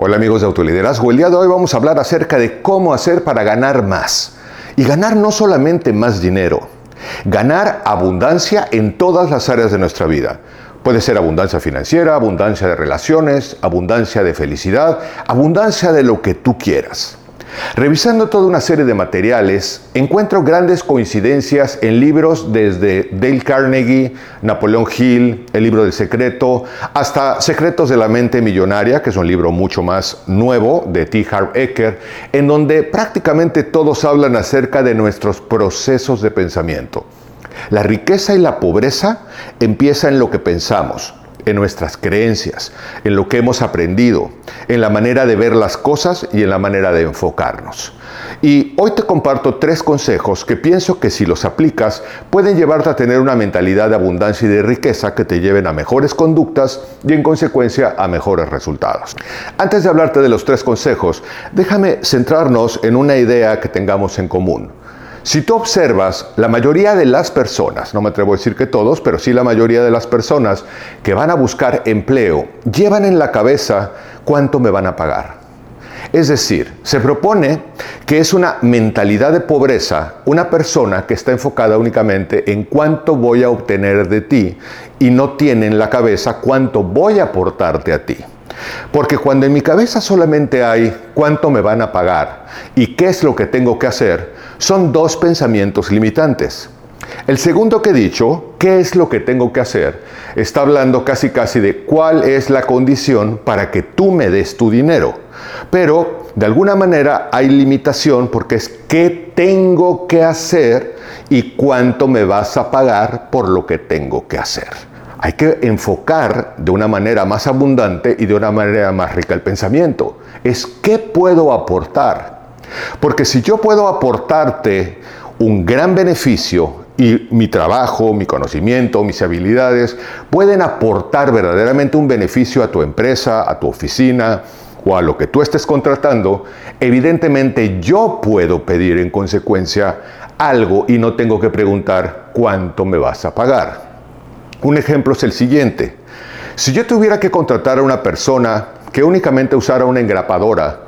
Hola amigos de Autoliderazgo, el día de hoy vamos a hablar acerca de cómo hacer para ganar más. Y ganar no solamente más dinero, ganar abundancia en todas las áreas de nuestra vida. Puede ser abundancia financiera, abundancia de relaciones, abundancia de felicidad, abundancia de lo que tú quieras. Revisando toda una serie de materiales, encuentro grandes coincidencias en libros desde Dale Carnegie, Napoleón Hill, El libro del secreto, hasta Secretos de la mente millonaria, que es un libro mucho más nuevo de T. Harv Eker, en donde prácticamente todos hablan acerca de nuestros procesos de pensamiento. La riqueza y la pobreza empiezan en lo que pensamos nuestras creencias, en lo que hemos aprendido, en la manera de ver las cosas y en la manera de enfocarnos. Y hoy te comparto tres consejos que pienso que si los aplicas pueden llevarte a tener una mentalidad de abundancia y de riqueza que te lleven a mejores conductas y en consecuencia a mejores resultados. Antes de hablarte de los tres consejos, déjame centrarnos en una idea que tengamos en común. Si tú observas, la mayoría de las personas, no me atrevo a decir que todos, pero sí la mayoría de las personas que van a buscar empleo, llevan en la cabeza cuánto me van a pagar. Es decir, se propone que es una mentalidad de pobreza una persona que está enfocada únicamente en cuánto voy a obtener de ti y no tiene en la cabeza cuánto voy a aportarte a ti. Porque cuando en mi cabeza solamente hay cuánto me van a pagar y qué es lo que tengo que hacer, son dos pensamientos limitantes. El segundo que he dicho, ¿qué es lo que tengo que hacer? Está hablando casi casi de cuál es la condición para que tú me des tu dinero. Pero de alguna manera hay limitación porque es qué tengo que hacer y cuánto me vas a pagar por lo que tengo que hacer. Hay que enfocar de una manera más abundante y de una manera más rica el pensamiento. Es qué puedo aportar porque si yo puedo aportarte un gran beneficio y mi trabajo, mi conocimiento, mis habilidades pueden aportar verdaderamente un beneficio a tu empresa, a tu oficina o a lo que tú estés contratando, evidentemente yo puedo pedir en consecuencia algo y no tengo que preguntar cuánto me vas a pagar. Un ejemplo es el siguiente. Si yo tuviera que contratar a una persona que únicamente usara una engrapadora,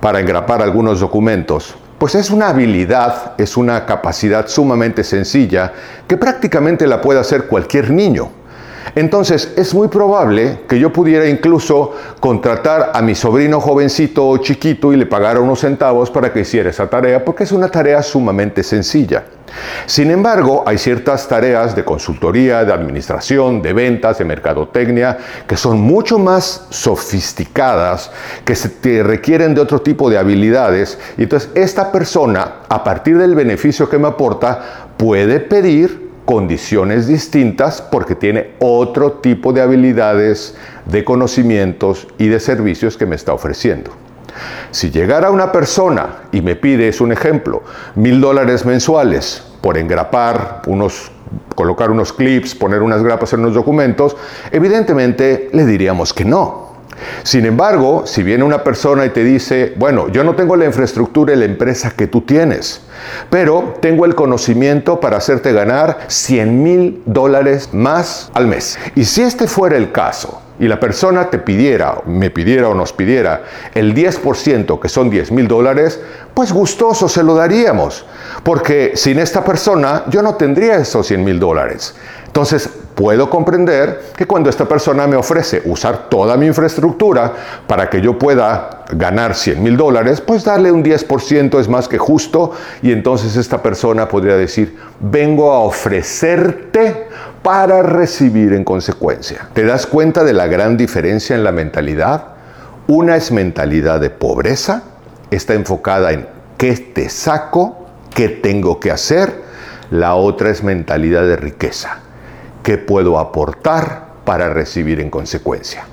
para engrapar algunos documentos, pues es una habilidad, es una capacidad sumamente sencilla que prácticamente la puede hacer cualquier niño. Entonces es muy probable que yo pudiera incluso contratar a mi sobrino jovencito o chiquito y le pagara unos centavos para que hiciera esa tarea, porque es una tarea sumamente sencilla. Sin embargo, hay ciertas tareas de consultoría, de administración, de ventas, de mercadotecnia, que son mucho más sofisticadas, que se requieren de otro tipo de habilidades. Y entonces esta persona, a partir del beneficio que me aporta, puede pedir condiciones distintas porque tiene otro tipo de habilidades, de conocimientos y de servicios que me está ofreciendo. Si llegara una persona y me pide, es un ejemplo, mil dólares mensuales por engrapar unos colocar unos clips, poner unas grapas en unos documentos, evidentemente le diríamos que no. Sin embargo, si viene una persona y te dice, bueno, yo no tengo la infraestructura y la empresa que tú tienes, pero tengo el conocimiento para hacerte ganar 100 mil dólares más al mes. Y si este fuera el caso, y la persona te pidiera, me pidiera o nos pidiera el 10%, que son 10 mil dólares, pues gustoso se lo daríamos, porque sin esta persona yo no tendría esos 100 mil dólares. Entonces, puedo comprender que cuando esta persona me ofrece usar toda mi infraestructura para que yo pueda ganar 100 mil dólares, pues darle un 10% es más que justo y entonces esta persona podría decir, vengo a ofrecerte para recibir en consecuencia. ¿Te das cuenta de la gran diferencia en la mentalidad? Una es mentalidad de pobreza, está enfocada en qué te saco, qué tengo que hacer, la otra es mentalidad de riqueza qué puedo aportar para recibir en consecuencia.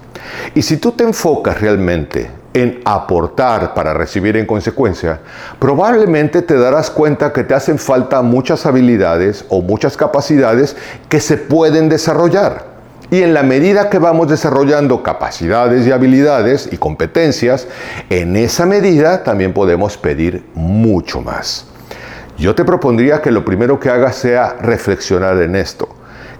Y si tú te enfocas realmente en aportar para recibir en consecuencia, probablemente te darás cuenta que te hacen falta muchas habilidades o muchas capacidades que se pueden desarrollar. Y en la medida que vamos desarrollando capacidades y habilidades y competencias, en esa medida también podemos pedir mucho más. Yo te propondría que lo primero que hagas sea reflexionar en esto.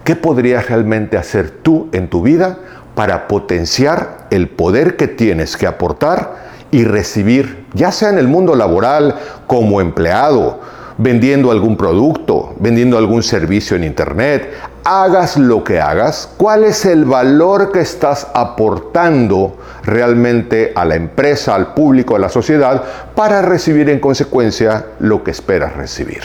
¿Qué podrías realmente hacer tú en tu vida para potenciar el poder que tienes que aportar y recibir, ya sea en el mundo laboral, como empleado, vendiendo algún producto, vendiendo algún servicio en Internet, hagas lo que hagas, cuál es el valor que estás aportando realmente a la empresa, al público, a la sociedad, para recibir en consecuencia lo que esperas recibir.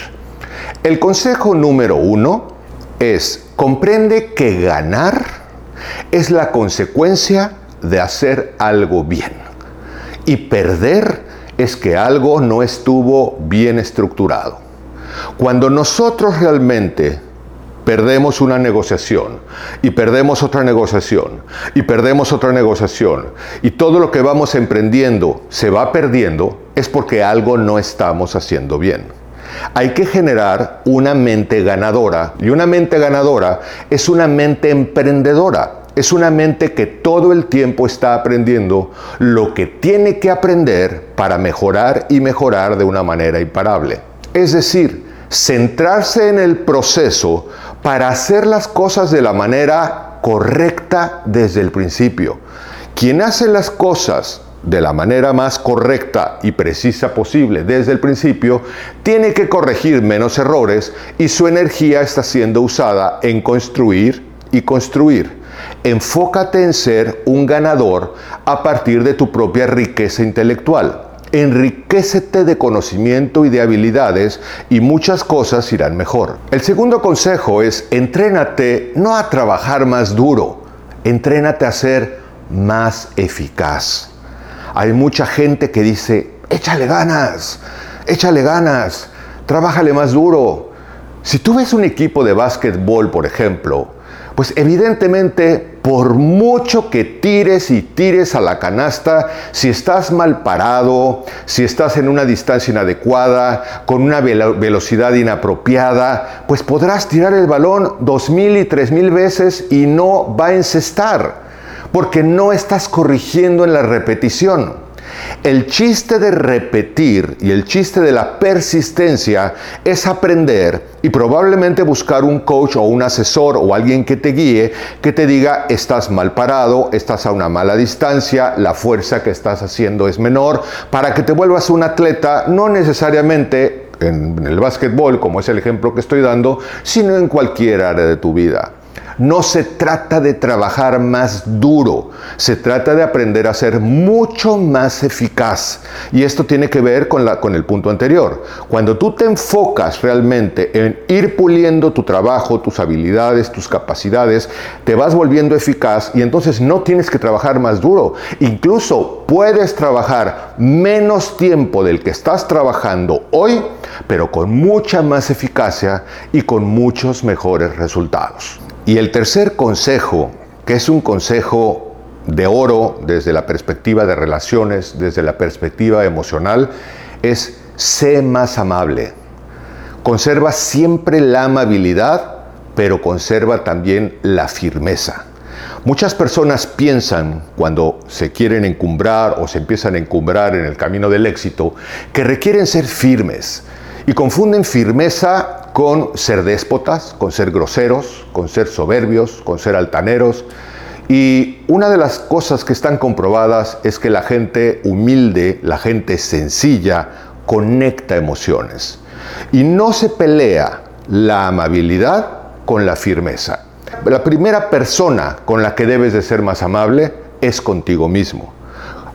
El consejo número uno es, comprende que ganar es la consecuencia de hacer algo bien. Y perder es que algo no estuvo bien estructurado. Cuando nosotros realmente perdemos una negociación y perdemos otra negociación y perdemos otra negociación y todo lo que vamos emprendiendo se va perdiendo, es porque algo no estamos haciendo bien. Hay que generar una mente ganadora y una mente ganadora es una mente emprendedora. Es una mente que todo el tiempo está aprendiendo lo que tiene que aprender para mejorar y mejorar de una manera imparable. Es decir, centrarse en el proceso para hacer las cosas de la manera correcta desde el principio. Quien hace las cosas de la manera más correcta y precisa posible desde el principio, tiene que corregir menos errores y su energía está siendo usada en construir y construir. Enfócate en ser un ganador a partir de tu propia riqueza intelectual. Enriquecete de conocimiento y de habilidades y muchas cosas irán mejor. El segundo consejo es entrénate no a trabajar más duro, entrénate a ser más eficaz. Hay mucha gente que dice, échale ganas, échale ganas, trabájale más duro. Si tú ves un equipo de básquetbol, por ejemplo, pues evidentemente por mucho que tires y tires a la canasta, si estás mal parado, si estás en una distancia inadecuada, con una velocidad inapropiada, pues podrás tirar el balón dos mil y tres mil veces y no va a encestar, porque no estás corrigiendo en la repetición. El chiste de repetir y el chiste de la persistencia es aprender y probablemente buscar un coach o un asesor o alguien que te guíe que te diga estás mal parado, estás a una mala distancia, la fuerza que estás haciendo es menor, para que te vuelvas un atleta no necesariamente en el básquetbol, como es el ejemplo que estoy dando, sino en cualquier área de tu vida. No se trata de trabajar más duro, se trata de aprender a ser mucho más eficaz. Y esto tiene que ver con, la, con el punto anterior. Cuando tú te enfocas realmente en ir puliendo tu trabajo, tus habilidades, tus capacidades, te vas volviendo eficaz y entonces no tienes que trabajar más duro. Incluso puedes trabajar menos tiempo del que estás trabajando hoy, pero con mucha más eficacia y con muchos mejores resultados. Y el tercer consejo, que es un consejo de oro desde la perspectiva de relaciones, desde la perspectiva emocional, es sé más amable. Conserva siempre la amabilidad, pero conserva también la firmeza. Muchas personas piensan cuando se quieren encumbrar o se empiezan a encumbrar en el camino del éxito que requieren ser firmes y confunden firmeza con ser déspotas, con ser groseros, con ser soberbios, con ser altaneros. Y una de las cosas que están comprobadas es que la gente humilde, la gente sencilla, conecta emociones. Y no se pelea la amabilidad con la firmeza. La primera persona con la que debes de ser más amable es contigo mismo.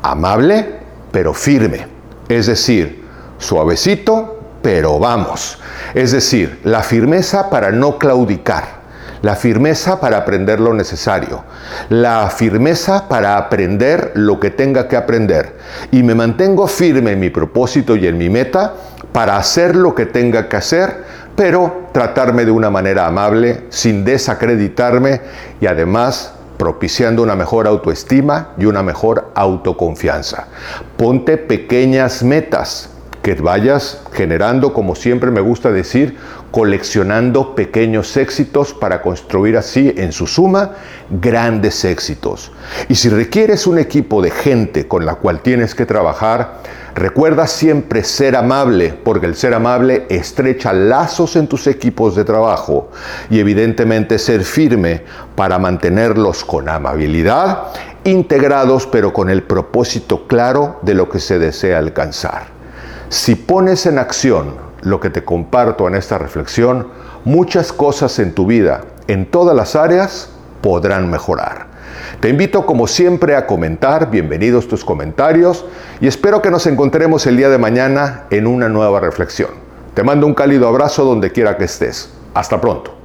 Amable, pero firme. Es decir, suavecito, pero vamos. Es decir, la firmeza para no claudicar, la firmeza para aprender lo necesario, la firmeza para aprender lo que tenga que aprender. Y me mantengo firme en mi propósito y en mi meta para hacer lo que tenga que hacer, pero tratarme de una manera amable, sin desacreditarme y además propiciando una mejor autoestima y una mejor autoconfianza. Ponte pequeñas metas, que vayas generando, como siempre me gusta decir, coleccionando pequeños éxitos para construir así en su suma grandes éxitos. Y si requieres un equipo de gente con la cual tienes que trabajar, recuerda siempre ser amable, porque el ser amable estrecha lazos en tus equipos de trabajo y evidentemente ser firme para mantenerlos con amabilidad, integrados pero con el propósito claro de lo que se desea alcanzar. Si pones en acción lo que te comparto en esta reflexión, muchas cosas en tu vida, en todas las áreas, podrán mejorar. Te invito como siempre a comentar, bienvenidos tus comentarios y espero que nos encontremos el día de mañana en una nueva reflexión. Te mando un cálido abrazo donde quiera que estés. Hasta pronto.